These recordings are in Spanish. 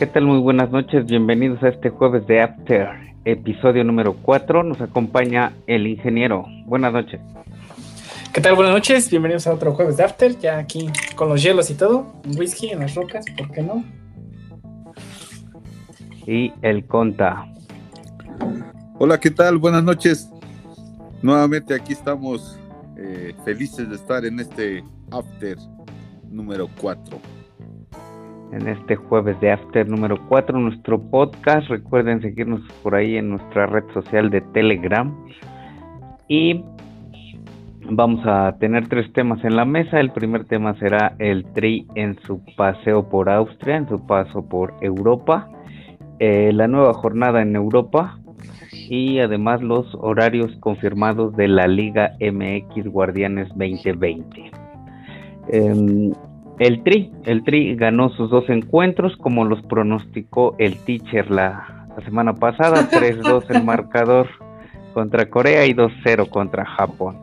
¿Qué tal? Muy buenas noches, bienvenidos a este jueves de After, episodio número 4. Nos acompaña el ingeniero. Buenas noches. ¿Qué tal? Buenas noches, bienvenidos a otro jueves de After, ya aquí con los hielos y todo, un whisky en las rocas, ¿por qué no? Y el Conta. Hola, ¿qué tal? Buenas noches. Nuevamente aquí estamos eh, felices de estar en este After número 4 en este jueves de After número 4, nuestro podcast. Recuerden seguirnos por ahí en nuestra red social de Telegram. Y vamos a tener tres temas en la mesa. El primer tema será el Tri en su paseo por Austria, en su paso por Europa. Eh, la nueva jornada en Europa y además los horarios confirmados de la Liga MX Guardianes 2020. El Tri, el Tri ganó sus dos encuentros como los pronosticó el teacher la, semana pasada, 3-2 el marcador contra Corea y 2-0 contra Japón.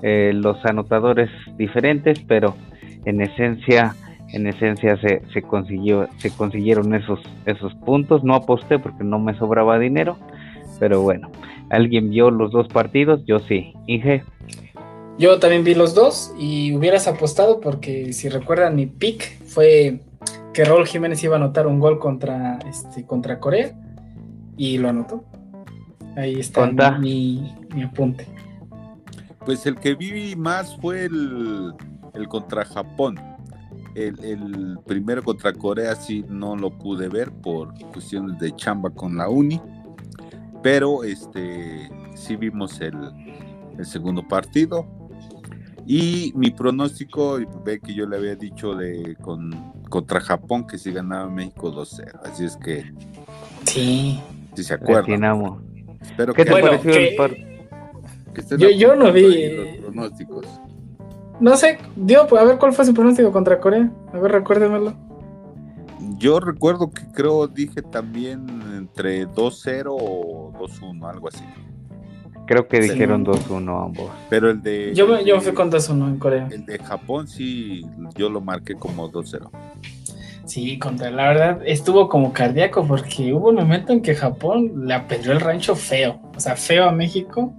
Eh, los anotadores diferentes, pero en esencia, en esencia se, se, consiguió, se consiguieron esos, esos puntos. No aposté porque no me sobraba dinero, pero bueno, ¿alguien vio los dos partidos? Yo sí. Inge. Yo también vi los dos y hubieras apostado porque si recuerdan mi pick fue que Raúl Jiménez iba a anotar un gol contra, este, contra Corea y lo anotó. Ahí está mi, apunte. Pues el que vi más fue el, contra Japón. El, el, primero contra Corea sí no lo pude ver por cuestiones de chamba con la uni. Pero este sí vimos el, el segundo partido y mi pronóstico, ve que yo le había dicho de con, contra Japón que si ganaba México 2-0. Así es que. Sí. Si se acuerdan. Pero ¿Qué te pareció el yo, yo no vi. Los pronósticos. No sé, dio, a ver cuál fue su pronóstico contra Corea. A ver, recuérdemelo. Yo recuerdo que creo dije también entre 2-0 o 2-1, algo así. Creo que dijeron 2-1 ambos. Pero el de. Yo, yo fui con 2-1 en Corea. El de Japón sí, yo lo marqué como 2-0. Sí, contra la verdad estuvo como cardíaco porque hubo un momento en que Japón le apedreó el rancho feo, o sea, feo a México,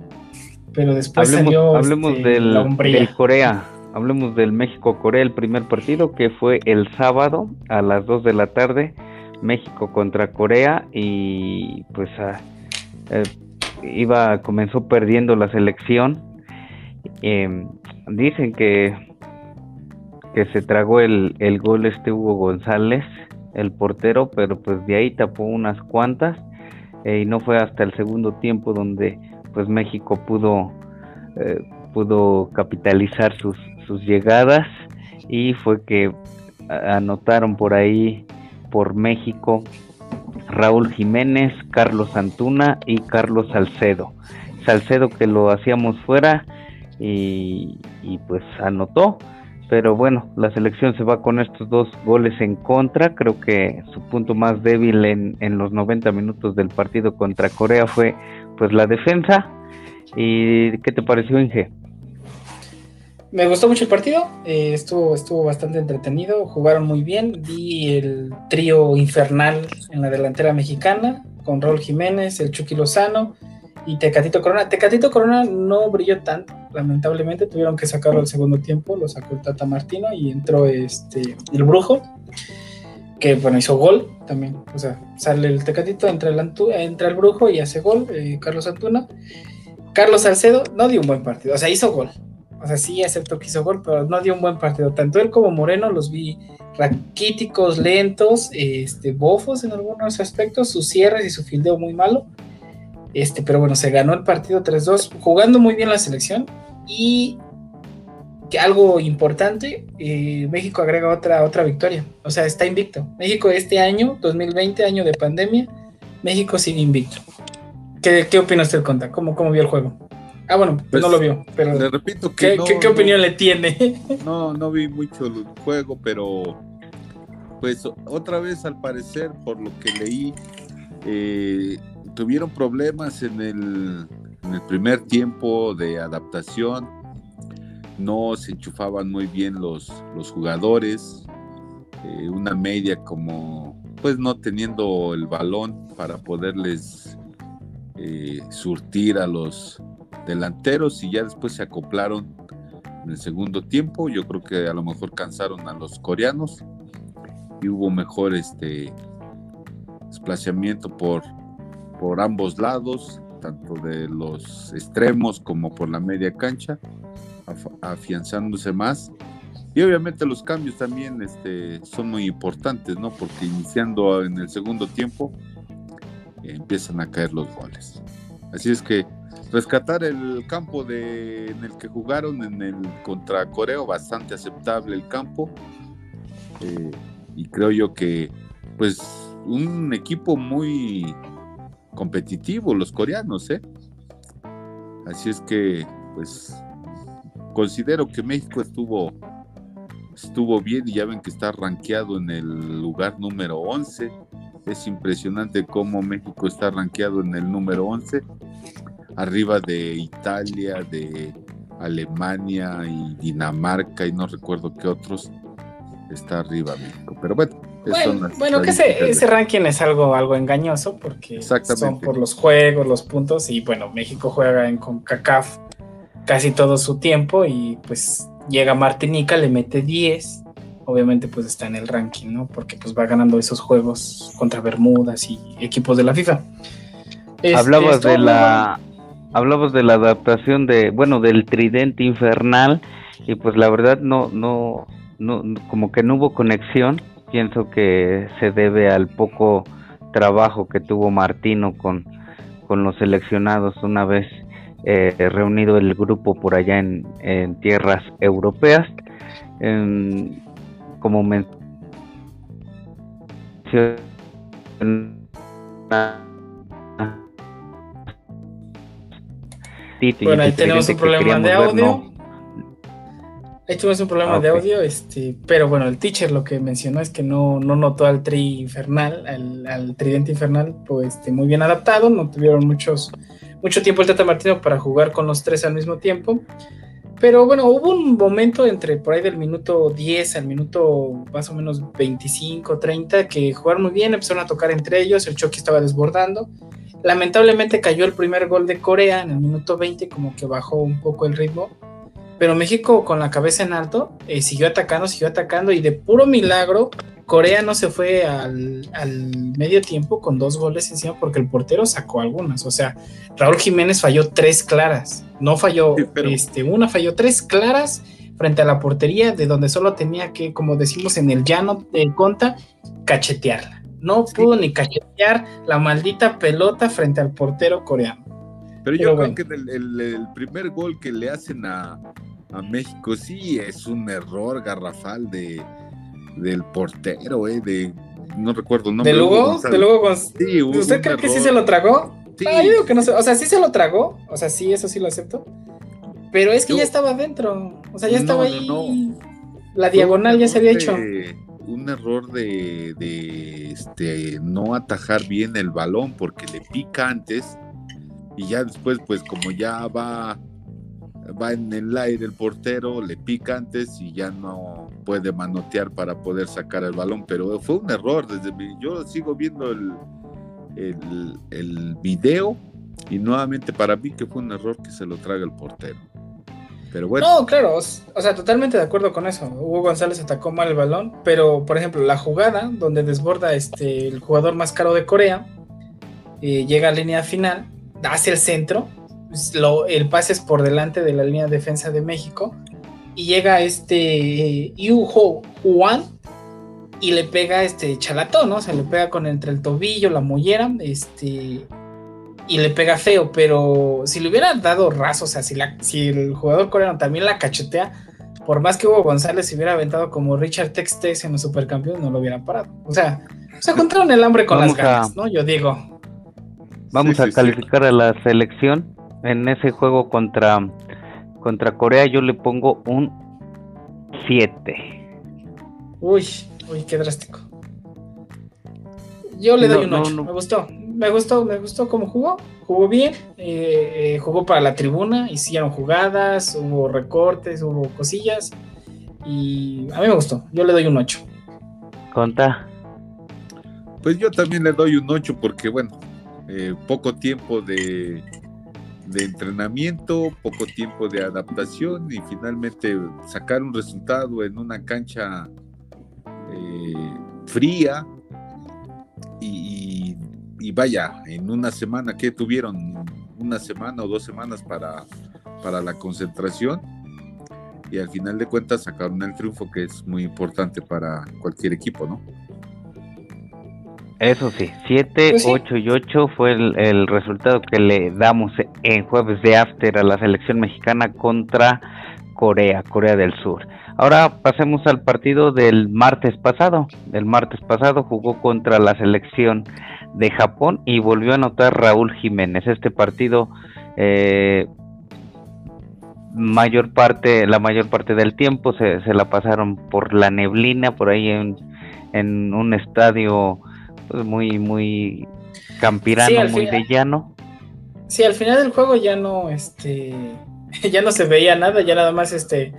pero después hablemos, salió hablemos este, del, del, Corea, hablemos del México-Corea, el primer partido que fue el sábado a las 2 de la tarde, México contra Corea y pues a, eh, iba comenzó perdiendo la selección. Em, dicen que que se tragó el, el gol este Hugo González, el portero, pero pues de ahí tapó unas cuantas eh, y no fue hasta el segundo tiempo donde pues México pudo eh, pudo capitalizar sus, sus llegadas y fue que anotaron por ahí por México Raúl Jiménez, Carlos Antuna y Carlos Salcedo. Salcedo que lo hacíamos fuera y, pues anotó, pero bueno, la selección se va con estos dos goles en contra. Creo que su punto más débil en, en los 90 minutos del partido contra Corea fue pues la defensa. ¿Y qué te pareció, Inge? Me gustó mucho el partido, eh, estuvo, estuvo bastante entretenido, jugaron muy bien, vi el trío infernal en la delantera mexicana, con Raúl Jiménez, el Chucky Lozano y Tecatito Corona. Tecatito Corona no brilló tanto, lamentablemente tuvieron que sacarlo al segundo tiempo, lo sacó el Tata Martino y entró este, el Brujo, que bueno, hizo gol también, o sea, sale el Tecatito, entra el, entra el Brujo y hace gol, eh, Carlos Antuna. Carlos Salcedo no dio un buen partido, o sea, hizo gol, o sea, sí acepto que hizo gol, pero no dio un buen partido. Tanto él como Moreno los vi raquíticos, lentos, este, bofos en algunos aspectos, sus cierres y su fildeo muy malo. Este, pero bueno, se ganó el partido 3-2, jugando muy bien la selección. Y que algo importante, eh, México agrega otra, otra victoria. O sea, está invicto. México este año, 2020, año de pandemia, México sigue invicto. ¿Qué, qué opina usted, Conta? ¿Cómo, ¿Cómo vio el juego? Ah, bueno, pues, no lo vio, pero. Le repito que. ¿Qué, opinión le tiene? No, no vi mucho el juego, pero. Pues otra vez, al parecer, por lo que leí, eh, tuvieron problemas en el, en el primer tiempo de adaptación. No se enchufaban muy bien los, los jugadores. Eh, una media como pues no teniendo el balón para poderles eh, surtir a los delanteros y ya después se acoplaron en el segundo tiempo. Yo creo que a lo mejor cansaron a los coreanos y hubo mejor este desplazamiento por, por ambos lados, tanto de los extremos como por la media cancha, afianzándose más. Y obviamente los cambios también este, son muy importantes, ¿no? Porque iniciando en el segundo tiempo eh, empiezan a caer los goles. Así es que rescatar el campo de, en el que jugaron en el contra Coreo, bastante aceptable el campo. Eh, y creo yo que, pues, un equipo muy competitivo, los coreanos, ¿eh? Así es que, pues, considero que México estuvo estuvo bien y ya ven que está rankeado en el lugar número 11. Es impresionante cómo México está rankeado en el número 11, arriba de Italia, de Alemania y Dinamarca y no recuerdo qué otros está arriba México. Pero bueno, bueno, que ese, ese, ranking es algo, algo engañoso porque son por los juegos, los puntos y bueno, México juega en CONCACAF casi todo su tiempo y pues llega Martinica, le mete 10, obviamente pues está en el ranking, ¿no? Porque pues va ganando esos juegos contra Bermudas y equipos de la FIFA. Este, hablabas de la hablabas de la adaptación de, bueno, del tridente infernal y pues la verdad no no no como que no hubo conexión, pienso que se debe al poco trabajo que tuvo Martino con con los seleccionados una vez eh, reunido el grupo por allá en, tierras europeas. como mencioné, bueno, ahí tenemos un problema de audio. Ahí tuvimos un problema ah, de audio, este, pero bueno, el teacher lo que mencionó es que no, no notó al tri infernal, al, tridente infernal, pues este, muy bien adaptado, no tuvieron muchos mucho tiempo el Tata Martino para jugar con los tres al mismo tiempo. Pero bueno, hubo un momento entre por ahí del minuto 10 al minuto más o menos 25, 30, que jugaron muy bien, empezaron a tocar entre ellos, el Chucky estaba desbordando. Lamentablemente cayó el primer gol de Corea en el minuto 20, como que bajó un poco el ritmo. Pero México con la cabeza en alto eh, siguió atacando, siguió atacando y de puro milagro Corea no se fue al, medio tiempo con dos goles encima porque el portero sacó algunas. O sea, Raúl Jiménez falló tres claras. No falló este, una, falló tres claras frente a la portería de donde solo tenía que, como decimos en el llano de Conta, cachetearla. No pudo ni cachetear la maldita pelota frente al portero coreano. Pero yo creo que el, primer gol que le hacen a, a México sí es un error garrafal de del portero, eh, de no recuerdo el nombre. ¿De Lugo? ¿De Lugo sí, ¿Usted cree que sí se lo tragó? Sí. Ah, yo digo que no sé, o sea, sí se lo tragó, o sea, sí, eso sí lo acepto. Pero es que ya estaba adentro, o sea, ya estaba ahí. La diagonal ya se había hecho. Un error de, de este, no atajar bien el balón porque le pica antes y ya después, pues como ya va va en el aire el portero, le pica antes y ya no puede manotear para poder sacar el balón, pero fue un error, desde yo sigo viendo el, el, video y nuevamente para mí que fue un error que se lo traga el portero. Pero bueno. No, claro, o sea, totalmente de acuerdo con eso. Hugo González atacó mal el balón, pero por ejemplo, la jugada donde desborda este el jugador más caro de Corea, eh, llega a línea final, hace el centro pues, el pase es por delante de la línea de defensa de México y llega este Yu Juan y le pega este chalatón, ¿no? O sea, le pega con entre el tobillo, la mollera, este y le pega feo, pero si le hubiera dado raso, o sea, si, la, si el jugador coreano también la cachetea, por más que Hugo González se hubiera aventado como Richard Textes en los supercampeones, no lo hubiera parado. O sea, se encontraron el hambre con las ganas, ¿no? Yo digo. Vamos a calificar a la selección en ese juego contra, contra Corea yo le pongo un 7. Uy, uy, qué drástico. Yo le doy un 8. me gustó. Me gustó, me gustó cómo jugó. Jugó bien. Eh, eh, jugó para la tribuna. Hicieron jugadas, hubo recortes, hubo cosillas. Y a mí me gustó. Yo le doy un 8. Conta. Pues yo también le doy un 8 porque, bueno, eh, poco tiempo de, de entrenamiento, poco tiempo de adaptación y finalmente sacar un resultado en una cancha eh, fría y, y, vaya, en una semana que tuvieron una semana o dos semanas para, para la concentración y al final de cuentas sacaron el triunfo que es muy importante para cualquier equipo, ¿no? Eso sí, 7, 8 pues y 8 fue el, resultado que le damos en jueves de after a la selección mexicana contra Corea, Corea del Sur. Ahora pasemos al partido del martes pasado. El martes pasado jugó contra la selección de Japón y volvió a anotar Raúl Jiménez. Este partido eh, mayor parte, la mayor parte del tiempo se, se la pasaron por la neblina, por ahí en, en un estadio pues, muy, muy campirano, muy de llano. Sí, al final del juego ya no, este, ya no se veía nada, ya nada más, este,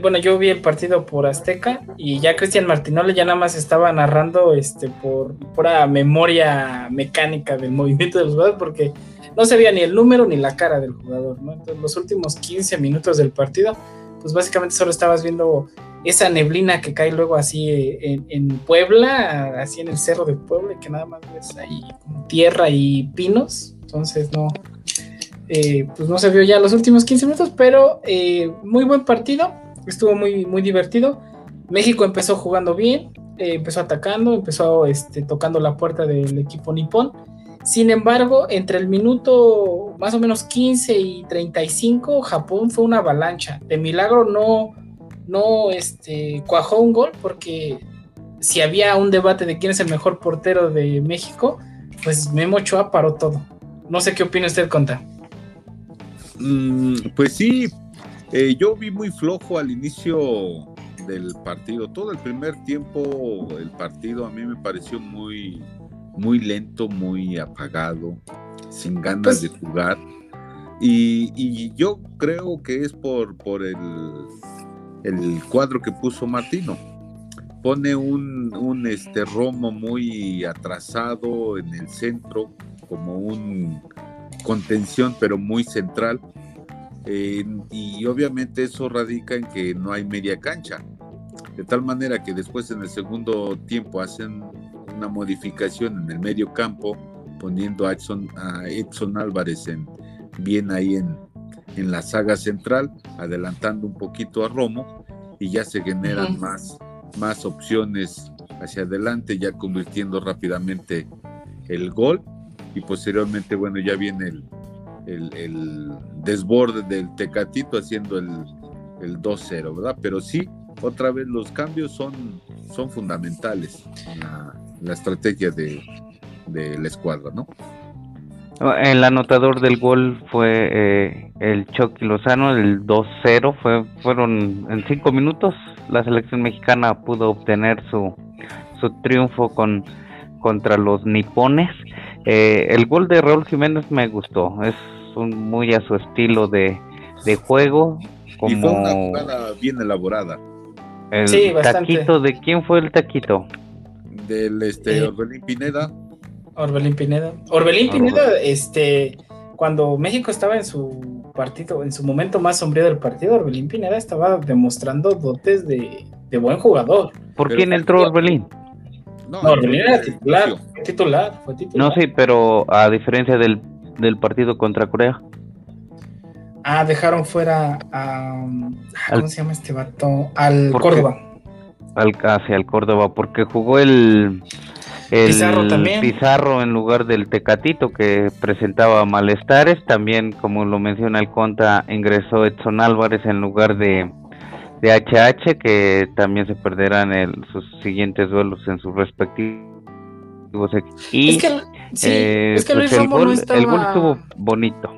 bueno, yo vi el partido por Azteca y ya Cristian Martinole ya nada más estaba narrando, este, por pura memoria mecánica del movimiento de los jugadores, porque no se veía ni el número ni la cara del jugador, ¿no? Entonces, los últimos 15 minutos del partido, pues básicamente solo estabas viendo esa neblina que cae luego así eh, en, Puebla, así en el cerro de Puebla, que nada más ves ahí tierra y pinos, entonces no, eh, pues no se vio ya los últimos 15 minutos, pero eh, muy buen partido, estuvo muy, muy divertido. México empezó jugando bien, empezó atacando, empezó este, tocando la puerta del equipo nipón. Sin embargo, entre el minuto más o menos 15 y 35, Japón fue una avalancha. De milagro no, no este, cuajó un gol porque si había un debate de quién es el mejor portero de México, pues Memo Ochoa paró todo. No sé qué opina usted, Conta. Mm, pues sí, eh, yo vi muy flojo al inicio del partido. Todo el primer tiempo, el partido a mí me pareció muy, muy lento, muy apagado, sin ganas pues de jugar. Y, y, yo creo que es por, por el, el cuadro que puso Martino. Pone un, un este romo muy atrasado en el centro, como un contención, pero muy central. y obviamente eso radica en que no hay media cancha. De tal manera que después en el segundo tiempo hacen una modificación en el medio campo, poniendo a Edson, a Edson Álvarez en, bien ahí en, en la saga central, adelantando un poquito a Romo y ya se generan más, más opciones hacia adelante, ya convirtiendo rápidamente el gol y posteriormente, bueno, ya viene el, el, desborde del Tecatito haciendo el, el 2-0, ¿verdad? Pero sí, otra vez los cambios son, son fundamentales en la, estrategia de, de la escuadra, ¿no? El anotador del gol fue eh, el Chucky Lozano, el 2-0. Fue, fueron en cinco minutos. La selección mexicana pudo obtener su, su triunfo con, contra los nipones. Eh, el gol de Raúl Jiménez me gustó. Es un, muy a su estilo de, de juego. Como y fue una jugada bien elaborada. El taquito, ¿de quién fue el taquito? Del este, eh, Orbelín Pineda. Orbelín Pineda. Orbelín Pineda, este, cuando México estaba en su partido, en su momento más sombrío del partido, Orbelín Pineda estaba demostrando dotes de, buen jugador. ¿Por quién entró Orbelín? No, Orbelín era titular, titular, fue titular. No, sí, pero a diferencia del, del partido contra Corea. Ah, dejaron fuera a. ¿Cómo se llama este vato? Al Córdoba. Al, casi al Córdoba, porque jugó el el Pizarro, también. Pizarro en lugar del Tecatito que presentaba malestares. También, como lo menciona el Conta, ingresó Edson Álvarez en lugar de, de HH, que también se perderán en sus siguientes duelos en sus respectivos y es que, sí, eh, es que pues el, gol, el gol estuvo bonito.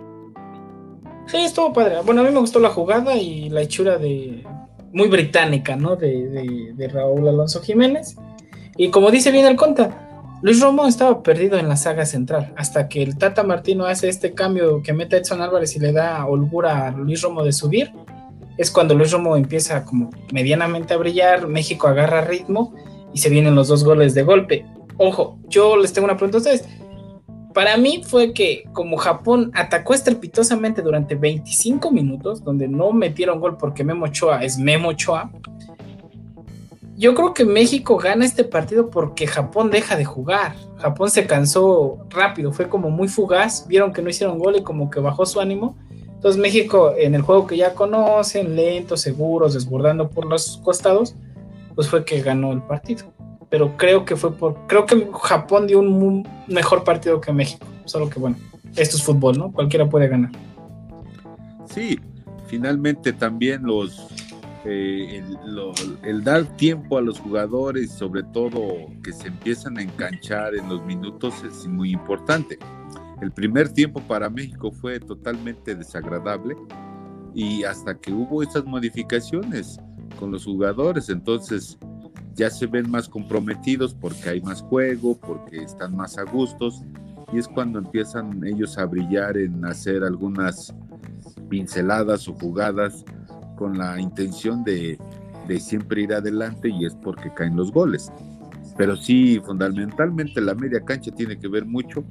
Sí, estuvo padre. Bueno, a mí me gustó la jugada y la hechura de muy británica, ¿no? De, de, de Raúl Alonso Jiménez. Y como dice bien el conta, Luis Romo estaba perdido en la saga central, hasta que el Tata Martino hace este cambio que mete a Edson Álvarez y le da holgura a Luis Romo de subir, es cuando Luis Romo empieza como medianamente a brillar, México agarra ritmo y se vienen los dos goles de golpe. Ojo, yo les tengo una pregunta a ustedes. Para mí fue que como Japón atacó estrepitosamente durante 25 minutos, donde no metieron gol porque Memo Ochoa es Memo Ochoa, yo creo que México gana este partido porque Japón deja de jugar. Japón se cansó rápido, fue como muy fugaz, vieron que no hicieron gol y como que bajó su ánimo. Entonces México en el juego que ya conocen, lentos, seguros, desbordando por los costados, pues fue que ganó el partido pero creo que fue por, creo que Japón dio un mejor partido que México, solo que bueno, esto es fútbol, ¿no? Cualquiera puede ganar. Sí, finalmente también los, eh, el, dar tiempo a los jugadores, sobre todo que se empiezan a enganchar en los minutos, es muy importante. El primer tiempo para México fue totalmente desagradable y hasta que hubo esas modificaciones con los jugadores, entonces ya se ven más comprometidos porque hay más juego, porque están más a gustos y es cuando empiezan ellos a brillar en hacer algunas pinceladas o jugadas con la intención de, siempre ir adelante y es porque caen los goles. Pero sí, fundamentalmente la media cancha tiene que ver mucho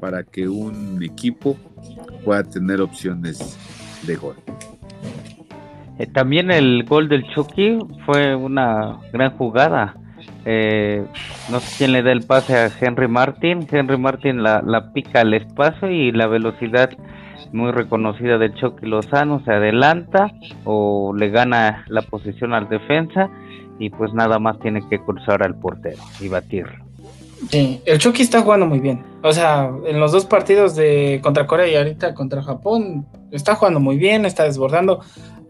para que un equipo pueda tener opciones de gol. Eh, también el gol del Chucky fue una gran jugada. Eh, no sé quién le da el pase a Henry Martin. Henry Martin la, pica al espacio y la velocidad muy reconocida del Chucky Lozano se adelanta o le gana la posición al defensa y pues nada más tiene que cruzar al portero y batirlo. Sí, el Chucky está jugando muy bien. O sea, en los dos partidos de contra Corea y ahorita contra Japón, está jugando muy bien, está desbordando.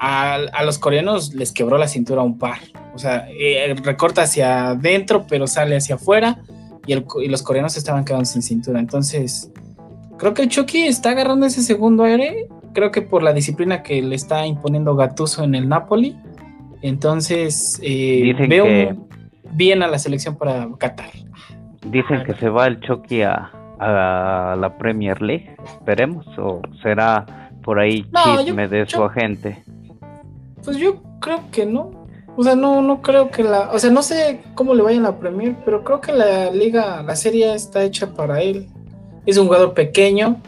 A, los coreanos les quebró la cintura un par. O sea, eh, recorta hacia adentro, pero sale hacia afuera. Y, y, los coreanos estaban quedando sin cintura. Entonces, creo que el Chucky está agarrando ese segundo aire. Creo que por la disciplina que le está imponiendo Gatuso en el Napoli. Entonces, eh, veo bien a la selección para Qatar. Dicen que se va el Chucky a, la Premier League, esperemos, o será por ahí chisme de su agente. Pues yo creo que no. O sea, no, no creo que la. O sea, no sé cómo le vaya en la Premier, pero creo que la liga, la serie está hecha para él. Es un jugador pequeño,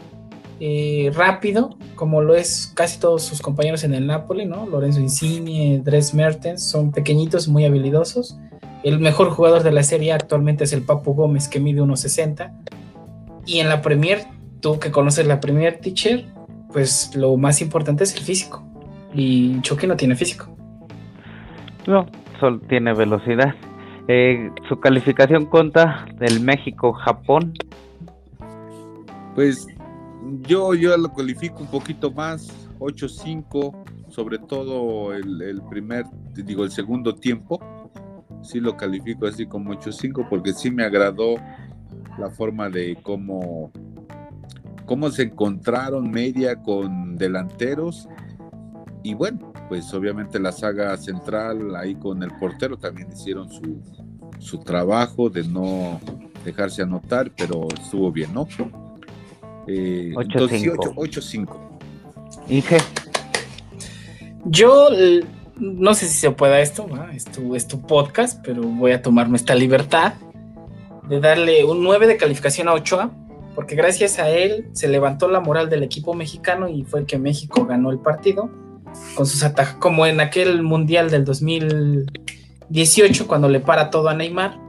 eh, rápido, como lo es casi todos sus compañeros en el Napoli, ¿no? Lorenzo Insigne, Dres Mertens, son pequeñitos, muy habilidosos. El mejor jugador de la serie actualmente es el Papu Gómez, que mide 1.60. Y en la Premier, tú que conoces la Premier Teacher, pues lo más importante es el físico. Y Chucky no tiene físico. No, solo tiene velocidad. Eh, su calificación contra del México-Japón. Pues yo, yo lo califico un poquito más, 8-5, sobre todo el, el, primer, digo, el segundo tiempo sí lo califico así como 8-5 porque sí me agradó la forma de cómo, cómo se encontraron media con delanteros y bueno, pues obviamente la saga central ahí con el portero también hicieron su, su trabajo de no dejarse anotar, pero estuvo bien, ¿no? Eh, 8-5. Inge. Yo no sé si se pueda esto, es, tu, es tu podcast, pero voy a tomarme esta libertad de darle un 9 de calificación a Ochoa, porque gracias a él se levantó la moral del equipo mexicano y fue el que México ganó el partido con sus ataques, como en aquel mundial del 2018 cuando le para todo a Neymar.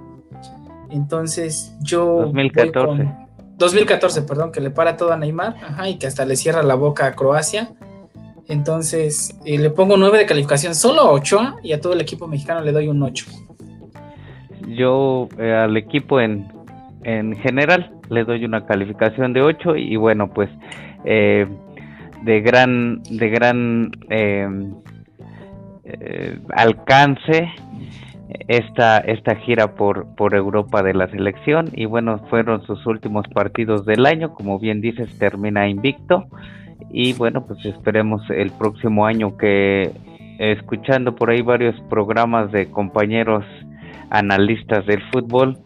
Entonces yo 2014 2014, perdón, que le para todo a Neymar, ajá, y que hasta le cierra la boca a Croacia. Entonces, eh, le pongo 9 de calificación solo a Ochoa y a todo el equipo mexicano le doy un 8. Yo eh, al equipo en, en general le doy una calificación de 8 y bueno, pues eh, de gran, de gran alcance esta, esta gira por, por Europa de la selección. Y bueno, fueron sus últimos partidos del año, como bien dices, termina invicto. Y bueno, pues esperemos el próximo año que escuchando por ahí varios programas de compañeros analistas del fútbol,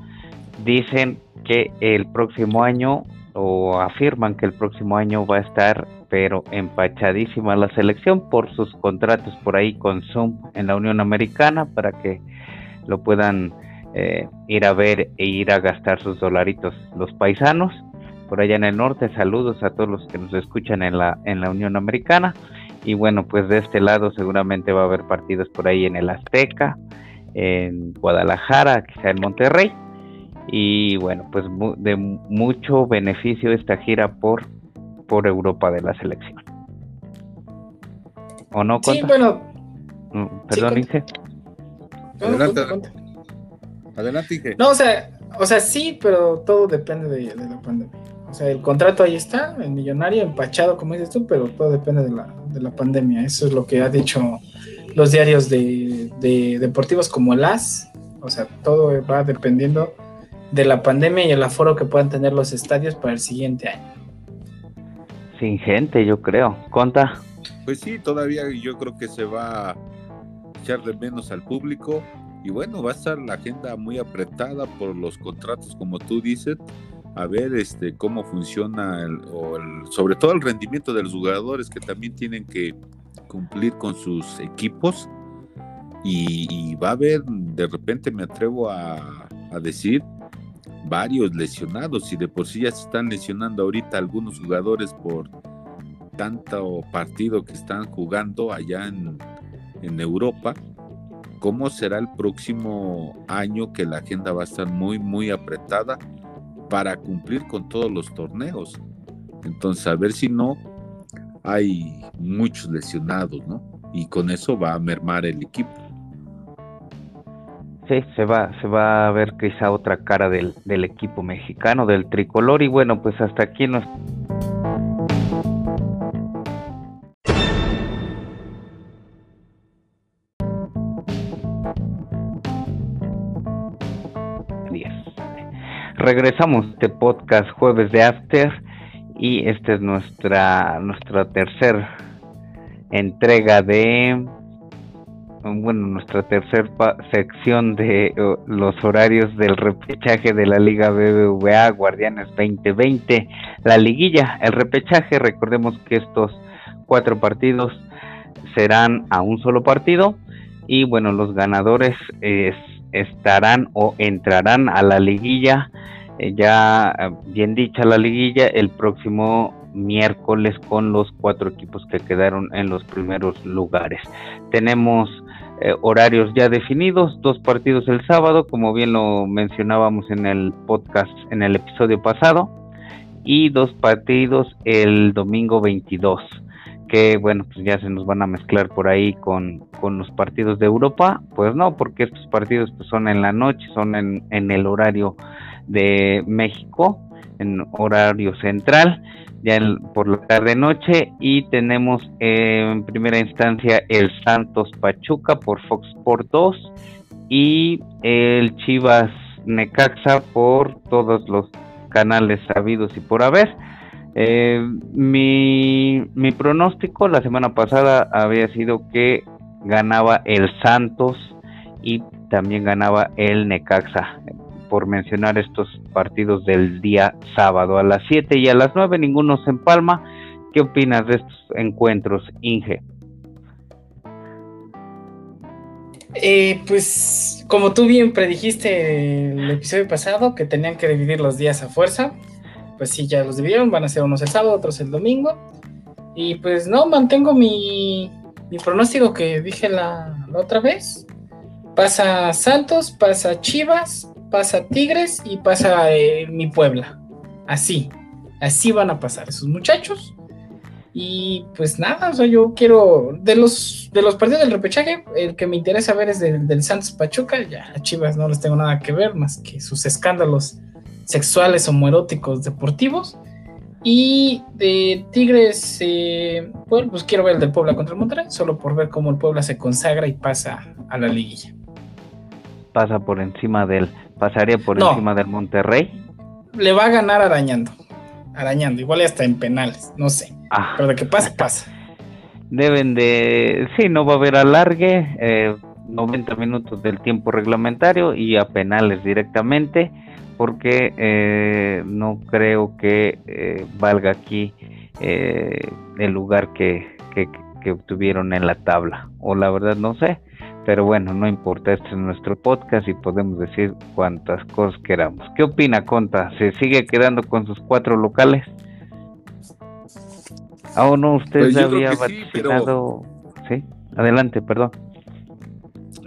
dicen que el próximo año o afirman que el próximo año va a estar pero empachadísima la selección por sus contratos por ahí con Zoom en la Unión Americana para que lo puedan eh, ir a ver e ir a gastar sus dolaritos los paisanos por allá en el norte. Saludos a todos los que nos escuchan en la, en la Unión Americana. Y bueno, pues de este lado seguramente va a haber partidos por ahí en el Azteca, en Guadalajara, quizá en Monterrey. Y bueno, pues de mucho beneficio esta gira por, por Europa de la selección. ¿O no? Sí, bueno. Mm, perdón, Inge. Adelante, adelante. Inge. No, o sea, o sea, sí, pero todo depende de, la pandemia. O sea, el contrato ahí está, el millonario empachado, como dices tú, pero todo depende de la, de la pandemia. Eso es lo que ha dicho los diarios de, de deportivos como el AS. O sea, todo va dependiendo de la pandemia y el aforo que puedan tener los estadios para el siguiente año. Sin gente, yo creo. ¿Conta? Pues sí, todavía yo creo que se va a echar de menos al público y bueno, va a estar la agenda muy apretada por los contratos, como tú dices, a ver este cómo funciona o sobre todo el rendimiento de los jugadores que también tienen que cumplir con sus equipos y, va a haber, de repente me atrevo a, a decir, varios lesionados y de por sí ya se están lesionando ahorita algunos jugadores por tanto partido que están jugando allá en, en Europa, ¿cómo será el próximo año que la agenda va a estar muy, muy apretada para cumplir con todos los torneos? Entonces, a ver si no hay muchos lesionados, ¿no? Y con eso va a mermar el equipo. Se va, se va a ver quizá otra cara del, del equipo mexicano, del tricolor. Y bueno, pues hasta aquí nos... Regresamos de podcast jueves de After y esta es nuestra nuestra tercera entrega de bueno nuestra tercera sección de los horarios del repechaje de la Liga BBVA Guardianes 2020 la liguilla el repechaje recordemos que estos cuatro partidos serán a un solo partido y bueno los ganadores estarán o entrarán a la liguilla eh, ya eh, bien dicha la liguilla el próximo miércoles con los cuatro equipos que quedaron en los primeros lugares. Tenemos eh, horarios ya definidos, dos partidos el sábado, como bien lo mencionábamos en el podcast, en el episodio pasado, y dos partidos el domingo 22, que bueno, pues ya se nos van a mezclar por ahí con, con los partidos de Europa, pues no, porque estos partidos pues, son en la noche, son en, en el horario de México en horario central, ya por la tarde noche, y tenemos en primera instancia el Santos Pachuca por Fox Sport 2 y el Chivas Necaxa por todos los canales sabidos y por haber. Eh, mi, mi pronóstico la semana pasada había sido que ganaba el Santos y también ganaba el Necaxa por mencionar estos partidos del día sábado a las 7 y a las 9, ninguno se empalma. ¿Qué opinas de estos encuentros, Inge? Eh, pues como tú bien predijiste el episodio pasado, que tenían que dividir los días a fuerza, pues sí, ya los dividieron, van a ser unos el sábado, otros el domingo. Y pues no, mantengo mi, pronóstico que dije la otra vez. Pasa Santos, pasa Chivas, pasa Tigres y pasa eh, mi Puebla. Así, así van a pasar esos muchachos. Y pues nada, o sea, yo quiero, de los, de los partidos del repechaje, el que me interesa ver es del, Santos Pachuca, ya a Chivas no les tengo nada que ver, más que sus escándalos sexuales homoeróticos deportivos. Y de Tigres, eh, pues quiero ver el del Puebla contra el Monterrey, solo por ver cómo el Puebla se consagra y pasa a la liguilla. Pasa por encima del pasaría por encima del Monterrey. Le va a ganar arañando. Arañando, igual hasta en penales, no sé. Ah. Pero de que pase, pasa. Deben de. Sí, no va a haber alargue. Eh, 90 minutos del tiempo reglamentario y a penales directamente. Porque eh, no creo que eh, valga aquí eh, el lugar que, que, que obtuvieron en la tabla. O la verdad, no sé pero bueno, no importa, este es nuestro podcast y podemos decir cuantas cosas queramos. ¿Qué opina Conta? ¿Se sigue quedando con sus cuatro locales? Ah, no, usted Pues había que sí, vaticinado. Sí, adelante, perdón.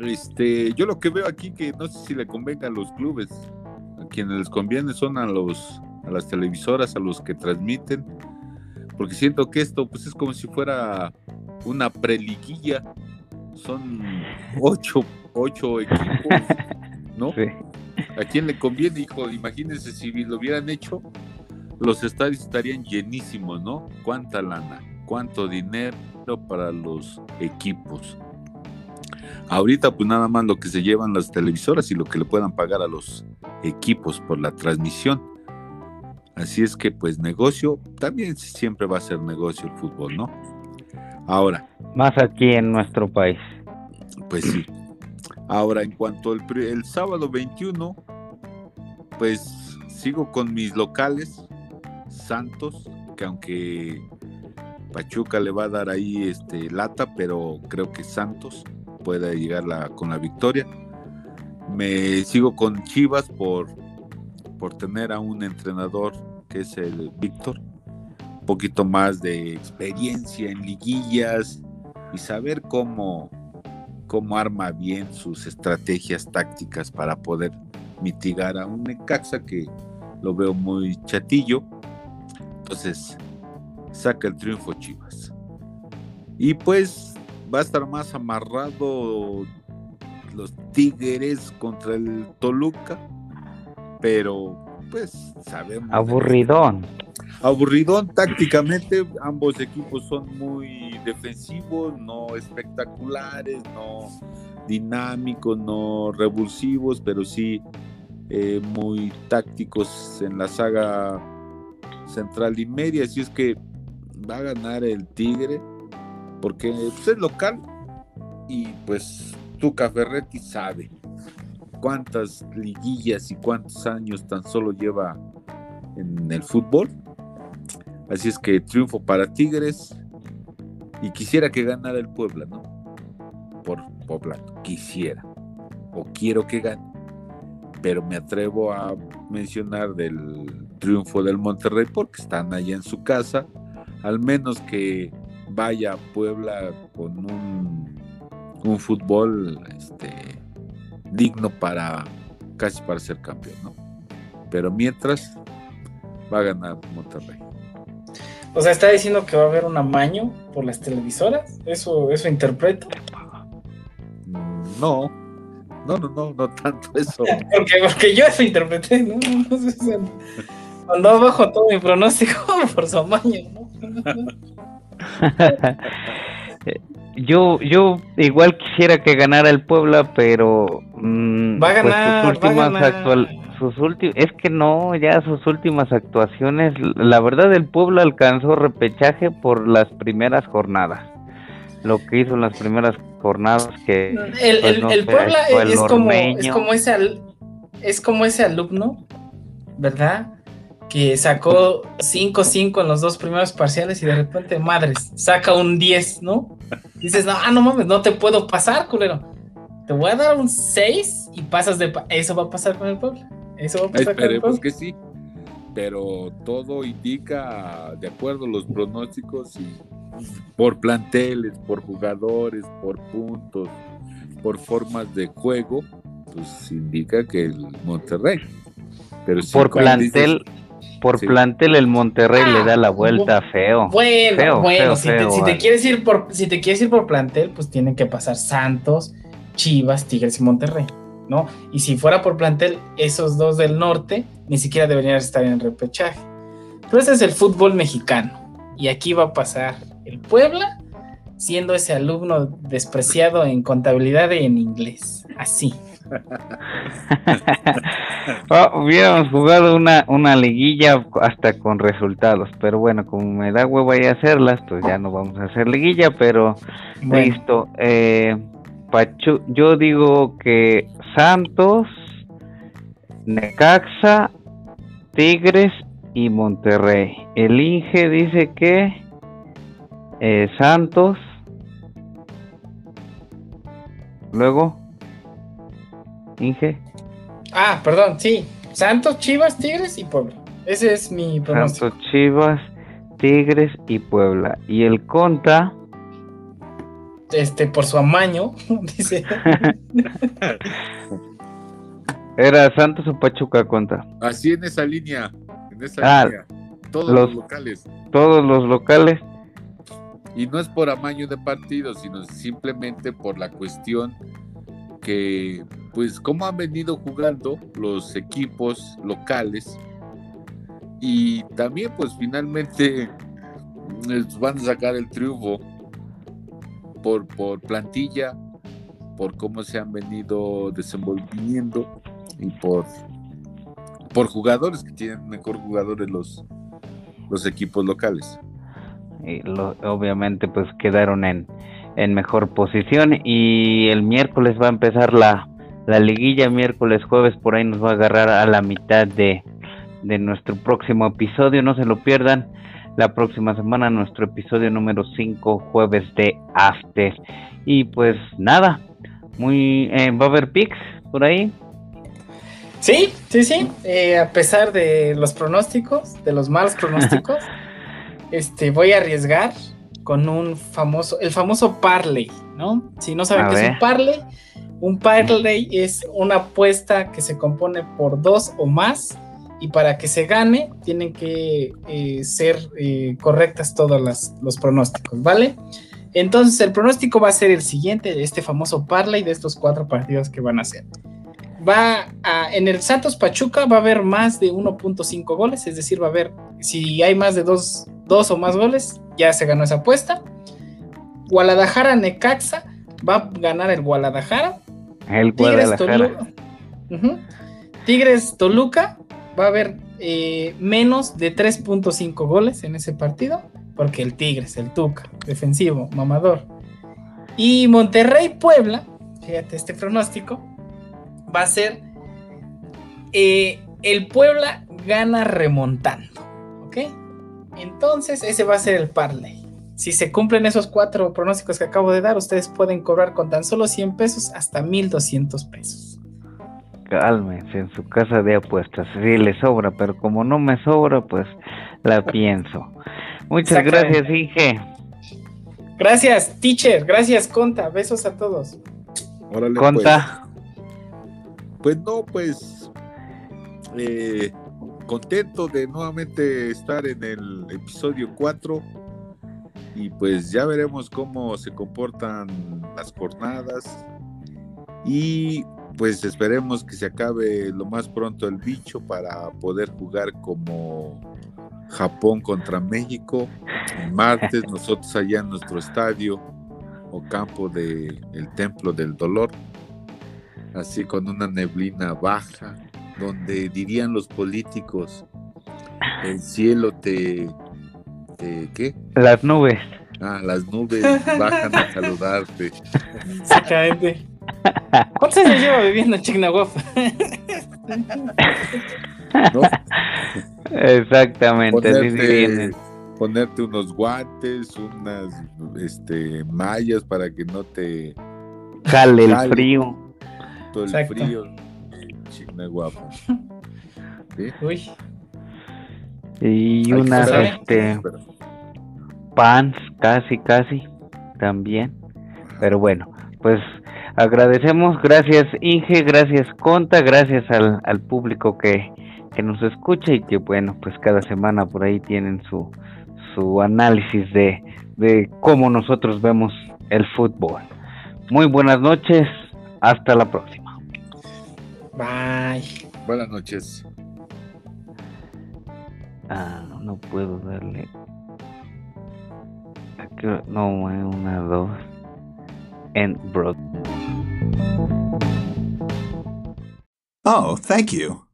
Este, yo lo que veo aquí que no sé si le convenga a los clubes, a quienes les conviene son a los a las televisoras, a los que transmiten, porque siento que esto pues es como si fuera una preliguilla, son ocho, ocho equipos, ¿no? Sí. ¿A quién le conviene, hijo? Imagínense si lo hubieran hecho, los estadios estarían llenísimos, ¿no? ¿Cuánta lana? ¿Cuánto dinero para los equipos? Ahorita pues nada más lo que se llevan las televisoras y lo que le puedan pagar a los equipos por la transmisión. Así es que pues negocio, también siempre va a ser negocio el fútbol, ¿no? Ahora, Más aquí en nuestro país. Pues sí. Ahora, en cuanto al el sábado 21, pues sigo con mis locales, Santos, que aunque Pachuca le va a dar ahí este lata, pero creo que Santos puede llegar la- con la victoria. Me sigo con Chivas por, por tener a un entrenador que es el Víctor, un poquito más de experiencia en liguillas y saber cómo, cómo arma bien sus estrategias tácticas para poder mitigar a un Necaxa que lo veo muy chatillo. Entonces, saca el triunfo Chivas. Y pues va a estar más amarrado los Tigres contra el Toluca, pero pues sabemos. Aburridón. Aburridón tácticamente, ambos equipos son muy defensivos, no espectaculares, no dinámicos, no revulsivos, pero sí eh, muy tácticos en la saga central y media. Así es que va a ganar el Tigre, porque pues, es local y pues Tuca Ferretti sabe cuántas liguillas y cuántos años tan solo lleva en el fútbol. Así es que triunfo para Tigres y quisiera que ganara el Puebla, ¿no? Por poblano, quisiera o quiero que gane, pero me atrevo a mencionar del triunfo del Monterrey porque están allá en su casa, al menos que vaya a Puebla con un, un fútbol este, digno para casi para ser campeón, ¿no? Pero mientras va a ganar Monterrey. O sea, está diciendo que va a haber un amaño por las televisoras. Eso, eso interpreto. Mm, No, no, no, no, no tanto eso. Porque, porque yo eso interpreté, ¿no? no, no sé, o sea, Mandó abajo todo mi pronóstico por su amaño, ¿no? yo, yo igual quisiera que ganara el Puebla, pero mm, Va a pues ganar, sus va a últimas ganar. actual- sus últimos, es que no, ya sus últimas actuaciones, la verdad el Puebla alcanzó repechaje por las primeras jornadas. Lo que hizo en las primeras jornadas que El, pues, el- no el sé, Puebla es como, es como ese al- es como ese alumno, ¿verdad? Que sacó 5-5 en los dos primeros parciales y de repente, madres, saca un 10, ¿no? Dices, no, ah, no mames, no te puedo pasar, culero. Te voy a dar un 6 y pasas de... pa- Eso va a pasar con el Puebla. Eso va a pasar con el Esperemos Puebla. que sí. Pero todo indica, de acuerdo a los pronósticos, y por planteles, por jugadores, por puntos, por formas de juego, pues indica que el Monterrey. Pero sí, por plantel, por Sí. plantel el Monterrey le da la Ah, vuelta feo. Bueno, Feo, bueno, feo, si, feo, te, si te quieres ir por si te quieres ir por plantel, pues tienen que pasar Santos, Chivas, Tigres y Monterrey, ¿no? Y si fuera por plantel, esos dos del norte ni siquiera deberían estar en repechaje. Pero ese es el fútbol mexicano. Y aquí va a pasar el Puebla siendo ese alumno despreciado en contabilidad y en inglés. Así. Ah, hubiéramos jugado una, una liguilla hasta con resultados, pero bueno, como me da hueva ya hacerlas, pues ya no vamos a hacer liguilla, pero Bueno, listo. Eh, Pachu, yo digo que Santos, Necaxa, Tigres y Monterrey. El Inge dice que eh, Santos, Luego, Inge. Ah, perdón, sí. Santos, Chivas, Tigres y Puebla. Ese es mi pronóstico. Santos, Chivas, Tigres y Puebla. Y el Conta. Este, por su amaño, dice. ¿Era Santos o Pachuca Conta? Así en esa línea. En esa Ah, línea. Todos los- los locales. Todos los locales. Y no es por amaño de partido, sino simplemente por la cuestión que, pues, cómo han venido jugando los equipos locales. Y también, pues, finalmente les van a sacar el triunfo por, por plantilla, por cómo se han venido desenvolviendo y por, por jugadores que tienen mejor jugadores los, los equipos locales. Y obviamente pues quedaron en, en mejor posición y el miércoles va a empezar la, la liguilla, miércoles, jueves, por ahí nos va a agarrar a la mitad de, de nuestro próximo episodio, no se lo pierdan. La próxima semana nuestro episodio número 5, jueves de After. Y pues nada, muy eh, va a haber pics por ahí. Sí, sí, sí. Eh, a pesar de los pronósticos, de los malos pronósticos, este, voy a arriesgar con un famoso, el famoso parlay, ¿no? Si no saben A qué es un parlay, un parlay es una apuesta que se compone por dos o más y para que se gane tienen que eh, ser eh, correctas todos las- los pronósticos, ¿vale? Entonces el pronóstico va a ser el siguiente, este famoso parlay de estos cuatro partidos que van a hacer va a, en el Santos Pachuca va a haber más de 1.5 goles, es decir, va a haber, si hay más de dos, dos o más goles, ya se ganó esa apuesta. Guadalajara Necaxa va a ganar el Guadalajara. El Tigres Guadalajara. Toluca. Ujú. Tigres Toluca va a haber eh, menos de 3.5 goles en ese partido, porque el Tigres, el Tuca, defensivo, mamador. Y Monterrey Puebla, fíjate este pronóstico, va a ser eh, el Puebla gana remontando, ¿ok? Entonces ese va a ser el parlay. Si se cumplen esos cuatro pronósticos que acabo de dar, ustedes pueden cobrar con tan solo 100 pesos hasta 1200 pesos. Cálmense en su casa de apuestas. Sí le sobra, pero como no me sobra, pues la pienso. Muchas gracias, Inge. Gracias, teacher. Gracias, Conta. Besos a todos. Órale, pues. Conta. Pues no, pues eh, contento de nuevamente estar en el episodio 4 y pues ya veremos cómo se comportan las jornadas y pues esperemos que se acabe lo más pronto el bicho para poder jugar como Japón contra México el martes nosotros allá en nuestro estadio o campo de el templo del dolor así con una neblina baja, donde dirían los políticos, el cielo te, te ¿qué? Las nubes. Ah, las nubes bajan a saludarte. Exactamente. ¿Cuántos años lleva viviendo en Chignahuafa? ¿no? Exactamente, así Ponerte, vienen. ponerte unos guantes, unas este, mallas para que no te Jale el frío. todo el Exacto. frío. Guapo. ¿Sí? Uy, Y unas, este, pants, casi, casi, también. Pero bueno, pues agradecemos, gracias Inge, gracias Conta, gracias al, al público que, que nos escucha y que bueno, pues cada semana por ahí tienen su, su análisis de, de cómo nosotros vemos el fútbol. Muy buenas noches, hasta la próxima. bye. Buenas noches. Ah, no, no puedo darle. Aquí, no, eh, una, dos. En broad. Oh, thank you.